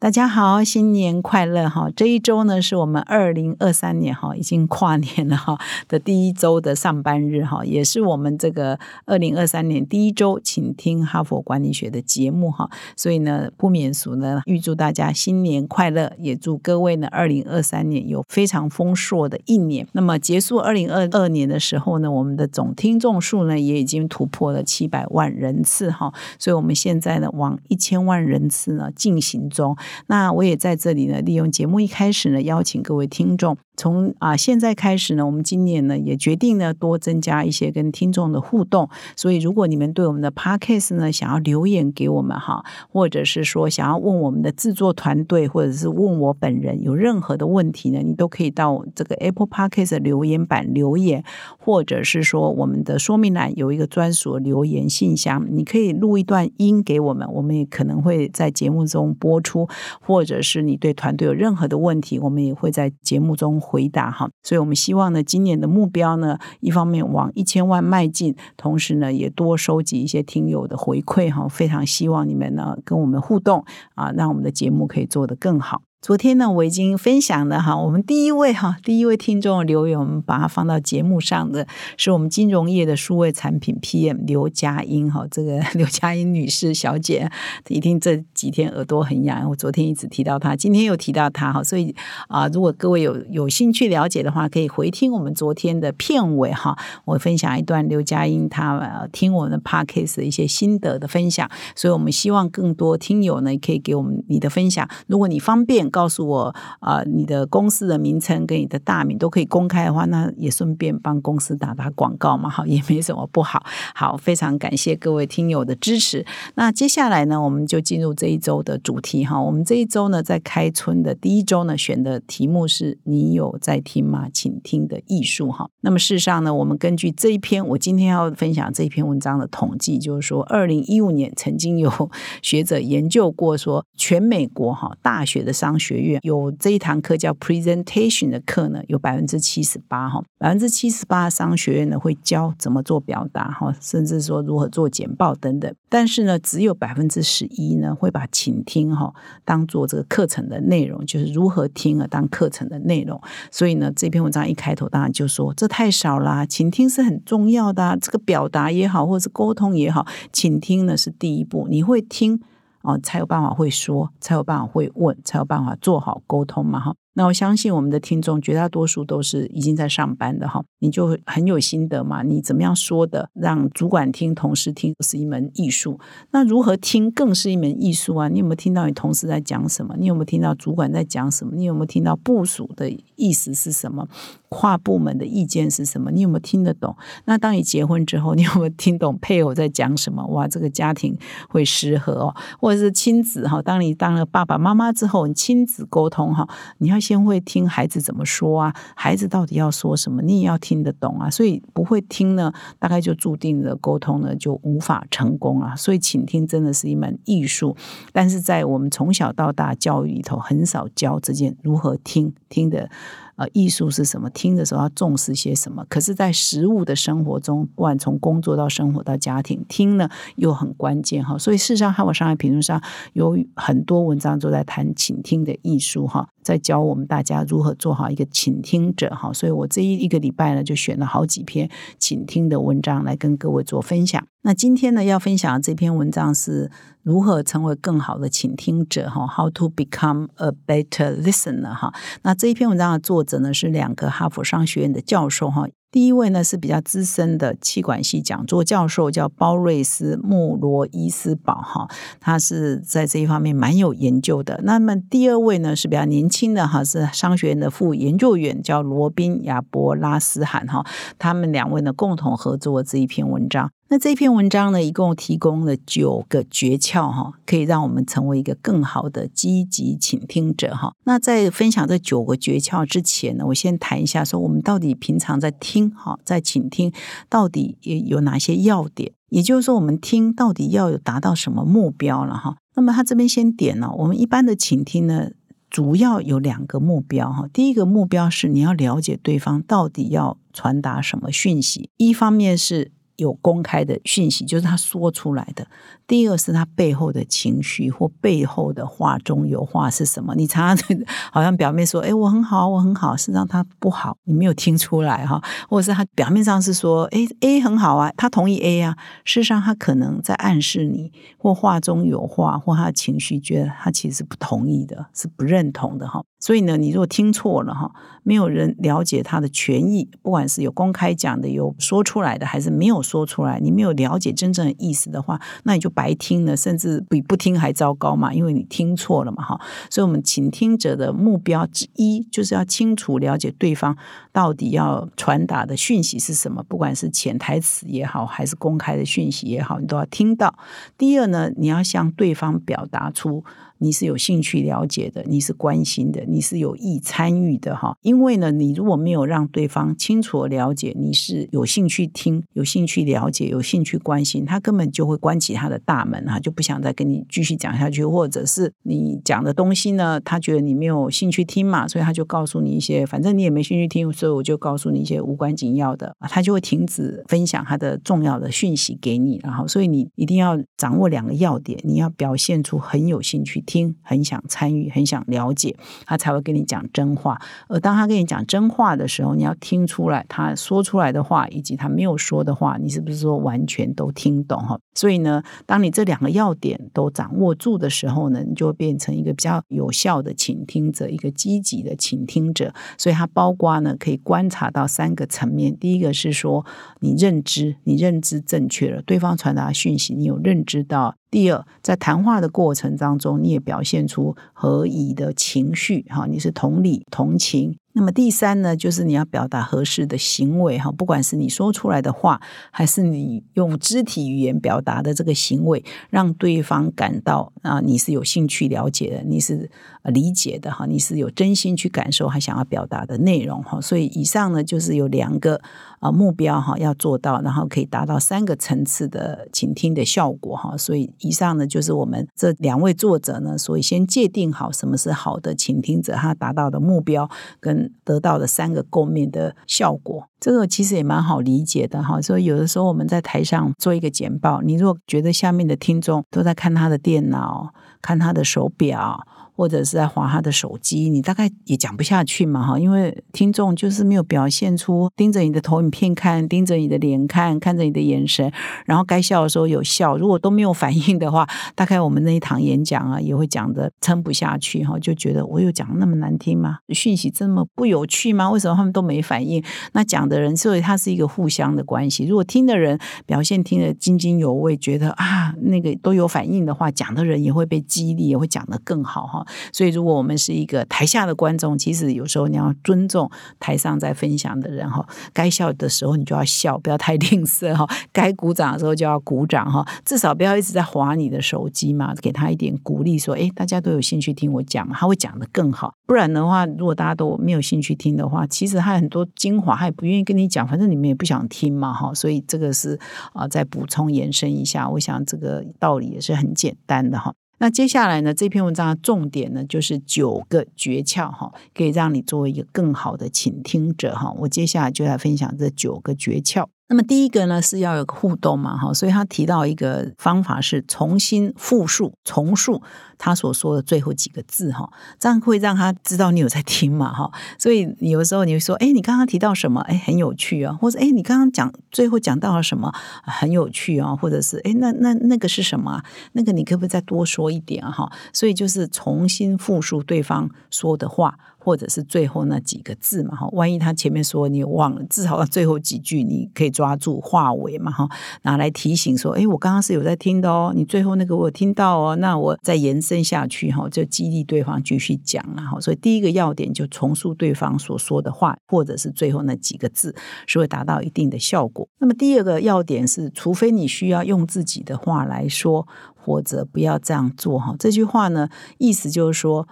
大家好，新年快乐哈！这一周呢，是我们二零二三年哈，已经跨年了哈 的第一周的上班日哈，也是我们这个二零二三年第一周，请听哈佛管理学的节目哈。所以呢，不免俗呢，预祝大家新年快乐，也祝各位呢，二零二三年有非常丰硕的一年。那么结束二零二二年的时候呢，我们的总听众数呢，也已经突破了七百万人次哈。所以我们现在呢，往一千万人次呢进行中。那我也在这里呢，利用节目一开始呢，邀请各位听众。从啊现在开始呢，我们今年呢也决定呢多增加一些跟听众的互动。所以如果你们对我们的 podcast 呢想要留言给我们哈，或者是说想要问我们的制作团队，或者是问我本人有任何的问题呢，你都可以到这个 Apple Podcast 留言板留言，或者是说我们的说明栏有一个专属留言信箱，你可以录一段音给我们，我们也可能会在节目中播出。或者是你对团队有任何的问题，我们也会在节目中回答哈。所以，我们希望呢，今年的目标呢，一方面往一千万迈进，同时呢，也多收集一些听友的回馈哈。非常希望你们呢跟我们互动啊，让我们的节目可以做得更好。昨天呢，我已经分享了哈，我们第一位哈，第一位听众留言，我们把它放到节目上的是我们金融业的数位产品 PM 刘佳音哈，这个 刘佳音女士小姐，一听这几天耳朵很痒，我昨天一直提到她，今天又提到她哈，所以啊，如果各位有有兴趣了解的话，可以回听我们昨天的片尾哈，我分享一段刘佳音她听我们的 Podcast 的一些心得的分享，所以我们希望更多听友呢，可以给我们你的分享，如果你方便。告诉我啊，你的公司的名称跟你的大名都可以公开的话，那也顺便帮公司打打广告嘛，哈，也没什么不好。好，非常感谢各位听友的支持。那接下来呢，我们就进入这一周的主题哈。我们这一周呢，在开春的第一周呢，选的题目是你有在听吗？请听的艺术哈。那么事实上呢，我们根据这一篇，我今天要分享这一篇文章的统计，就是说，二零一五年曾经有学者研究过，说全美国哈大学的商学院有这一堂课叫 presentation 的课呢，有百分之七十八哈，百分之七十八商学院呢会教怎么做表达哈，甚至说如何做简报等等。但是呢，只有百分之十一呢会把倾听哈当做这个课程的内容，就是如何听啊当课程的内容。所以呢，这篇文章一开头当然就说这太少啦，倾听是很重要的，这个表达也好，或是沟通也好，倾听呢是第一步，你会听。哦，才有办法会说，才有办法会问，才有办法做好沟通嘛，哈。那我相信我们的听众绝大多数都是已经在上班的哈，你就很有心得嘛。你怎么样说的，让主管听、同事听是一门艺术。那如何听更是一门艺术啊？你有没有听到你同事在讲什么？你有没有听到主管在讲什么？你有没有听到部署的意思是什么？跨部门的意见是什么？你有没有听得懂？那当你结婚之后，你有没有听懂配偶在讲什么？哇，这个家庭会失和哦。或者是亲子哈，当你当了爸爸妈妈之后，你亲子沟通哈，你要。先会听孩子怎么说啊？孩子到底要说什么？你也要听得懂啊。所以不会听呢，大概就注定了沟通呢就无法成功啊。所以倾听真的是一门艺术，但是在我们从小到大教育里头，很少教这件如何听听的。呃，艺术是什么？听的时候要重视些什么？可是，在实物的生活中，不管从工作到生活到家庭，听呢又很关键哈。所以，事实上，《哈佛商业评论》上有很多文章都在谈倾听的艺术哈，在教我们大家如何做好一个倾听者哈。所以我这一一个礼拜呢，就选了好几篇倾听的文章来跟各位做分享。那今天呢，要分享的这篇文章是如何成为更好的倾听者哈？How to become a better listener 哈？那这一篇文章的作者呢是两个哈佛商学院的教授哈。第一位呢是比较资深的气管系讲座教授，叫包瑞斯穆罗伊斯堡哈，他是在这一方面蛮有研究的。那么第二位呢是比较年轻的哈，是商学院的副研究员，叫罗宾亚伯拉斯罕哈。他们两位呢共同合作这一篇文章。那这篇文章呢，一共提供了九个诀窍哈，可以让我们成为一个更好的积极倾听者哈。那在分享这九个诀窍之前呢，我先谈一下，说我们到底平常在听哈，在倾听到底有哪些要点？也就是说，我们听到底要有达到什么目标了哈？那么他这边先点了，我们一般的倾听呢，主要有两个目标哈。第一个目标是你要了解对方到底要传达什么讯息，一方面是。有公开的讯息，就是他说出来的。第二是他背后的情绪或背后的话中有话是什么？你常常好像表面说：“哎，我很好，我很好。”事实上他不好，你没有听出来哈。或者是他表面上是说：“哎，A 很好啊，他同意 A 啊。”事实上他可能在暗示你，或话中有话，或他的情绪觉得他其实不同意的，是不认同的哈。所以呢，你如果听错了哈，没有人了解他的权益，不管是有公开讲的，有说出来的，还是没有说出来，你没有了解真正的意思的话，那你就白听了，甚至比不听还糟糕嘛，因为你听错了嘛哈。所以，我们倾听者的目标之一，就是要清楚了解对方到底要传达的讯息是什么，不管是潜台词也好，还是公开的讯息也好，你都要听到。第二呢，你要向对方表达出。你是有兴趣了解的，你是关心的，你是有意参与的哈。因为呢，你如果没有让对方清楚了解你是有兴趣听、有兴趣了解、有兴趣关心，他根本就会关起他的大门哈，就不想再跟你继续讲下去，或者是你讲的东西呢，他觉得你没有兴趣听嘛，所以他就告诉你一些，反正你也没兴趣听，所以我就告诉你一些无关紧要的，他就会停止分享他的重要的讯息给你，然后，所以你一定要掌握两个要点，你要表现出很有兴趣。听很想参与，很想了解，他才会跟你讲真话。而当他跟你讲真话的时候，你要听出来他说出来的话，以及他没有说的话，你是不是说完全都听懂哈？所以呢，当当你这两个要点都掌握住的时候呢，你就变成一个比较有效的倾听者，一个积极的倾听者。所以它包括呢，可以观察到三个层面。第一个是说，你认知，你认知正确了，对方传达讯息，你有认知到。第二，在谈话的过程当中，你也表现出合宜的情绪，哈，你是同理、同情。那么第三呢，就是你要表达合适的行为哈，不管是你说出来的话，还是你用肢体语言表达的这个行为，让对方感到啊，你是有兴趣了解的，你是理解的哈，你是有真心去感受他想要表达的内容哈。所以以上呢，就是有两个啊目标哈要做到，然后可以达到三个层次的倾听的效果哈。所以以上呢，就是我们这两位作者呢，所以先界定好什么是好的倾听者，他达到的目标跟。得到的三个共面的效果，这个其实也蛮好理解的哈。所以有的时候我们在台上做一个简报，你如果觉得下面的听众都在看他的电脑、看他的手表。或者是在划他的手机，你大概也讲不下去嘛哈，因为听众就是没有表现出盯着你的投影片看，盯着你的脸看，看着你的眼神，然后该笑的时候有笑，如果都没有反应的话，大概我们那一堂演讲啊也会讲的撑不下去哈，就觉得我有讲那么难听吗？讯息这么不有趣吗？为什么他们都没反应？那讲的人，所以他是一个互相的关系。如果听的人表现听得津津有味，觉得啊那个都有反应的话，讲的人也会被激励，也会讲得更好哈。所以，如果我们是一个台下的观众，其实有时候你要尊重台上在分享的人哈。该笑的时候你就要笑，不要太吝啬哈。该鼓掌的时候就要鼓掌哈。至少不要一直在划你的手机嘛，给他一点鼓励，说：“哎，大家都有兴趣听我讲，他会讲的更好。”不然的话，如果大家都没有兴趣听的话，其实他很多精华他也不愿意跟你讲，反正你们也不想听嘛哈。所以这个是啊，再补充延伸一下，我想这个道理也是很简单的哈。那接下来呢？这篇文章的重点呢，就是九个诀窍哈，可以让你作为一个更好的倾听者哈。我接下来就来分享这九个诀窍。那么第一个呢是要有个互动嘛，哈，所以他提到一个方法是重新复述、重述他所说的最后几个字，哈，这样会让他知道你有在听嘛，哈。所以有时候你会说，哎，你刚刚提到什么？哎，很有趣啊，或者哎，你刚刚讲最后讲到了什么？很有趣啊，或者是哎，那那那个是什么？那个你可不可以再多说一点啊？哈，所以就是重新复述对方说的话。或者是最后那几个字嘛哈，万一他前面说你忘了，至少最后几句你可以抓住话尾嘛哈，拿来提醒说，哎，我刚刚是有在听的哦，你最后那个我有听到哦，那我再延伸下去哈，就激励对方继续讲了哈。所以第一个要点就重塑对方所说的话，或者是最后那几个字是会达到一定的效果。那么第二个要点是，除非你需要用自己的话来说，或者不要这样做哈。这句话呢，意思就是说。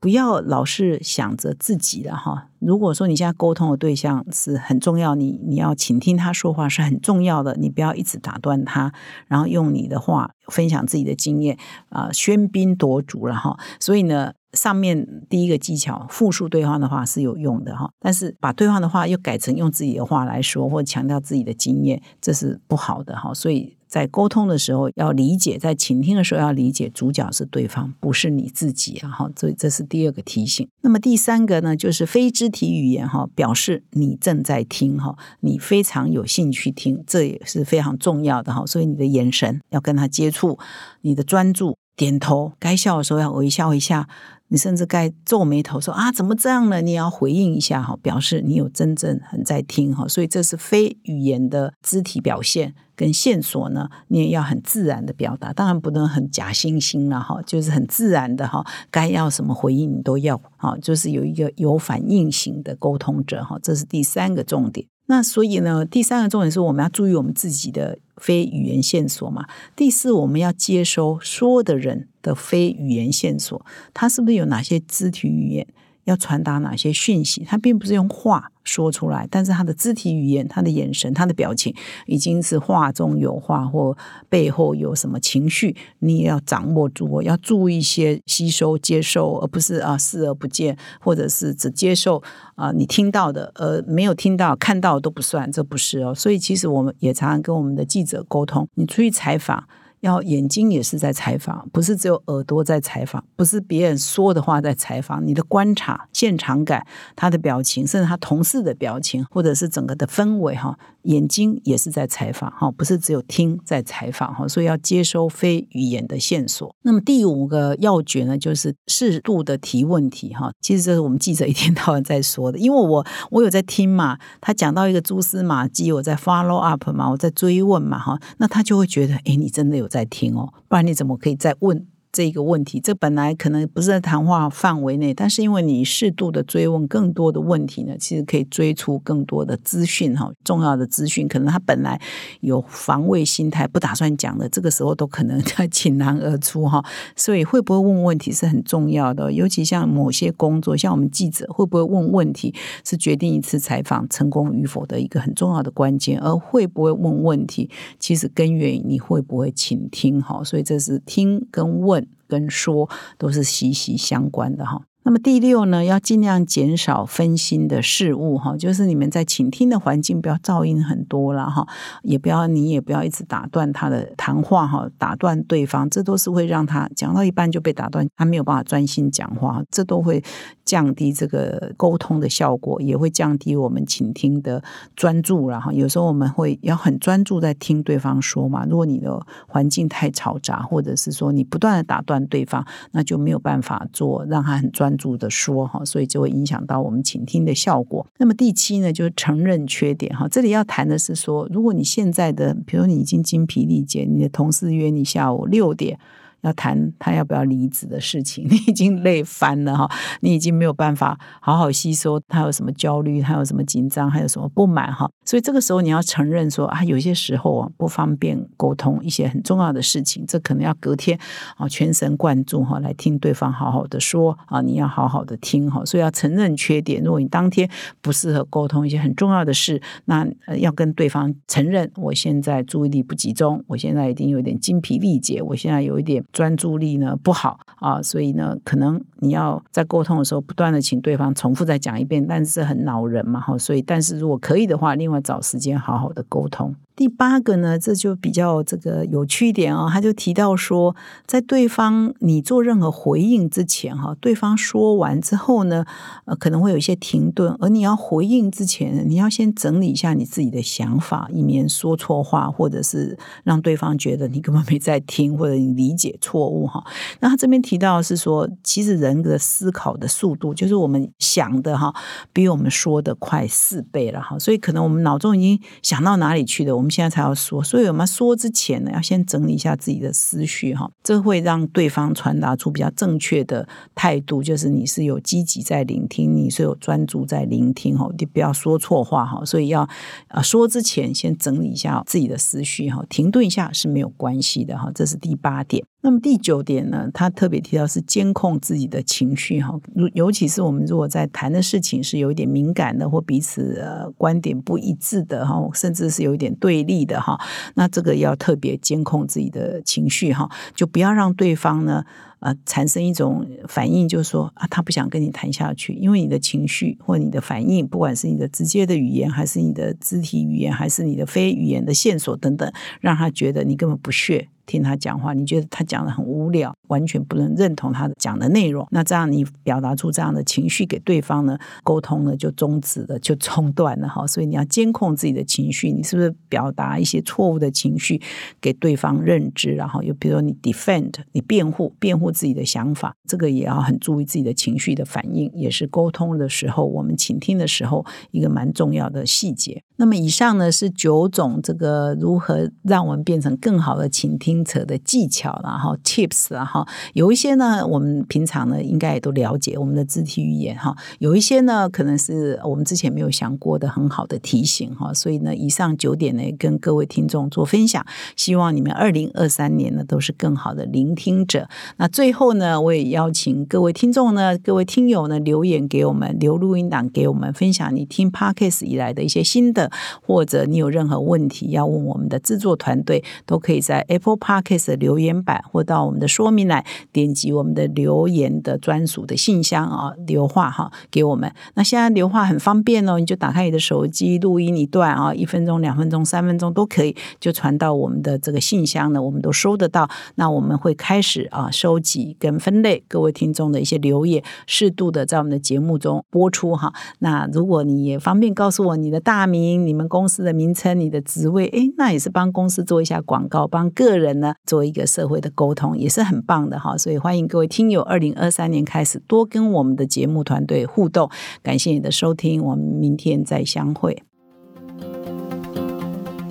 不要老是想着自己的哈。如果说你现在沟通的对象是很重要，你你要倾听他说话是很重要的，你不要一直打断他，然后用你的话分享自己的经验啊，喧宾夺主了哈。所以呢。上面第一个技巧，复述对方的话是有用的哈，但是把对方的话又改成用自己的话来说，或强调自己的经验，这是不好的哈。所以在沟通的时候要理解，在倾听的时候要理解，主角是对方，不是你自己啊哈。这这是第二个提醒。那么第三个呢，就是非肢体语言哈，表示你正在听哈，你非常有兴趣听，这也是非常重要的哈。所以你的眼神要跟他接触，你的专注。点头，该笑的时候要微笑一下。你甚至该皱眉头说啊，怎么这样呢？你也要回应一下哈，表示你有真正很在听哈。所以这是非语言的肢体表现跟线索呢，你也要很自然的表达。当然不能很假惺惺了哈，就是很自然的哈。该要什么回应你都要哈，就是有一个有反应型的沟通者哈。这是第三个重点。那所以呢，第三个重点是我们要注意我们自己的。非语言线索嘛，第四，我们要接收说的人的非语言线索，他是不是有哪些肢体语言？要传达哪些讯息？他并不是用话说出来，但是他的肢体语言、他的眼神、他的表情，已经是话中有话，或背后有什么情绪，你也要掌握住。要注意一些吸收、接受，而不是啊视而不见，或者是只接受啊你听到的，而没有听到、看到都不算，这不是哦。所以其实我们也常常跟我们的记者沟通，你出去采访。要眼睛也是在采访，不是只有耳朵在采访，不是别人说的话在采访，你的观察、现场感、他的表情，甚至他同事的表情，或者是整个的氛围，哈。眼睛也是在采访哈，不是只有听在采访哈，所以要接收非语言的线索。那么第五个要诀呢，就是适度的提问题哈。其实这是我们记者一天到晚在说的，因为我我有在听嘛，他讲到一个蛛丝马迹，我在 follow up 嘛，我在追问嘛哈，那他就会觉得，哎，你真的有在听哦，不然你怎么可以再问？这一个问题，这本来可能不是在谈话范围内，但是因为你适度的追问更多的问题呢，其实可以追出更多的资讯哈，重要的资讯，可能他本来有防卫心态，不打算讲的，这个时候都可能 在倾囊而出哈。所以会不会问问题是很重要的，尤其像某些工作，像我们记者会不会问问题，是决定一次采访成功与否的一个很重要的关键。而会不会问问题，其实根源你会不会倾听哈。所以这是听跟问。跟说都是息息相关的哈。那么第六呢，要尽量减少分心的事物哈，就是你们在倾听的环境不要噪音很多了哈，也不要你也不要一直打断他的谈话哈，打断对方，这都是会让他讲到一半就被打断，他没有办法专心讲话，这都会降低这个沟通的效果，也会降低我们倾听的专注了哈有时候我们会要很专注在听对方说嘛，如果你的环境太嘈杂，或者是说你不断的打断对方，那就没有办法做让他很专。主的说哈，所以就会影响到我们倾听的效果。那么第七呢，就是承认缺点哈。这里要谈的是说，如果你现在的，比如你已经精疲力竭，你的同事约你下午六点。要谈他要不要离职的事情，你已经累翻了哈，你已经没有办法好好吸收他有什么焦虑，他有什么紧张，还有什么不满哈。所以这个时候你要承认说啊，有些时候啊不方便沟通一些很重要的事情，这可能要隔天啊全神贯注哈来听对方好好的说啊，你要好好的听哈。所以要承认缺点，如果你当天不适合沟通一些很重要的事，那要跟对方承认，我现在注意力不集中，我现在已经有点精疲力竭，我现在有一点。专注力呢不好啊，所以呢，可能你要在沟通的时候不断的请对方重复再讲一遍，但是很恼人嘛哈，所以但是如果可以的话，另外找时间好好的沟通。第八个呢，这就比较这个有趣一点哦。他就提到说，在对方你做任何回应之前，哈，对方说完之后呢，呃，可能会有一些停顿，而你要回应之前，你要先整理一下你自己的想法，以免说错话，或者是让对方觉得你根本没在听，或者你理解错误哈。那他这边提到是说，其实人的思考的速度，就是我们想的哈，比我们说的快四倍了哈。所以可能我们脑中已经想到哪里去了，我们。现在才要说，所以我们说之前呢，要先整理一下自己的思绪哈，这会让对方传达出比较正确的态度，就是你是有积极在聆听，你是有专注在聆听哈，你不要说错话哈，所以要啊说之前先整理一下自己的思绪哈，停顿一下是没有关系的哈，这是第八点。那么第九点呢，他特别提到是监控自己的情绪哈，尤其是我们如果在谈的事情是有一点敏感的，或彼此呃观点不一致的哈，甚至是有一点对立的哈，那这个要特别监控自己的情绪哈，就不要让对方呢。呃，产生一种反应，就是说啊，他不想跟你谈下去，因为你的情绪或你的反应，不管是你的直接的语言，还是你的肢体语言，还是你的非语言的线索等等，让他觉得你根本不屑。听他讲话，你觉得他讲的很无聊，完全不能认同他讲的内容。那这样你表达出这样的情绪给对方呢？沟通呢就终止了，就中断了哈。所以你要监控自己的情绪，你是不是表达一些错误的情绪给对方认知？然后又比如说你 defend，你辩护，辩护自己的想法，这个也要很注意自己的情绪的反应，也是沟通的时候我们倾听的时候一个蛮重要的细节。那么以上呢是九种这个如何让我们变成更好的倾听。者的技巧，然后 tips，然后有一些呢，我们平常呢应该也都了解我们的肢体语言哈。有一些呢，可能是我们之前没有想过的很好的提醒哈。所以呢，以上九点呢，跟各位听众做分享，希望你们二零二三年呢都是更好的聆听者。那最后呢，我也邀请各位听众呢，各位听友呢留言给我们，留录音档给我们，分享你听 podcast 以来的一些心得，或者你有任何问题要问我们的制作团队，都可以在 Apple Podcast 留言板，或到我们的说明栏点击我们的留言的专属的信箱啊，留话哈给我们。那现在留话很方便哦，你就打开你的手机录音一段啊，一分钟、两分钟、三分钟都可以，就传到我们的这个信箱呢，我们都收得到。那我们会开始啊收集跟分类各位听众的一些留言，适度的在我们的节目中播出哈。那如果你也方便告诉我你的大名、你们公司的名称、你的职位，诶，那也是帮公司做一下广告，帮个人。呢，做一个社会的沟通也是很棒的哈，所以欢迎各位听友，二零二三年开始多跟我们的节目团队互动。感谢你的收听，我们明天再相会。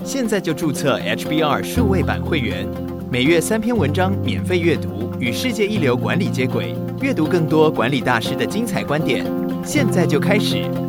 现在就注册 HBR 数位版会员，每月三篇文章免费阅读，与世界一流管理接轨，阅读更多管理大师的精彩观点。现在就开始。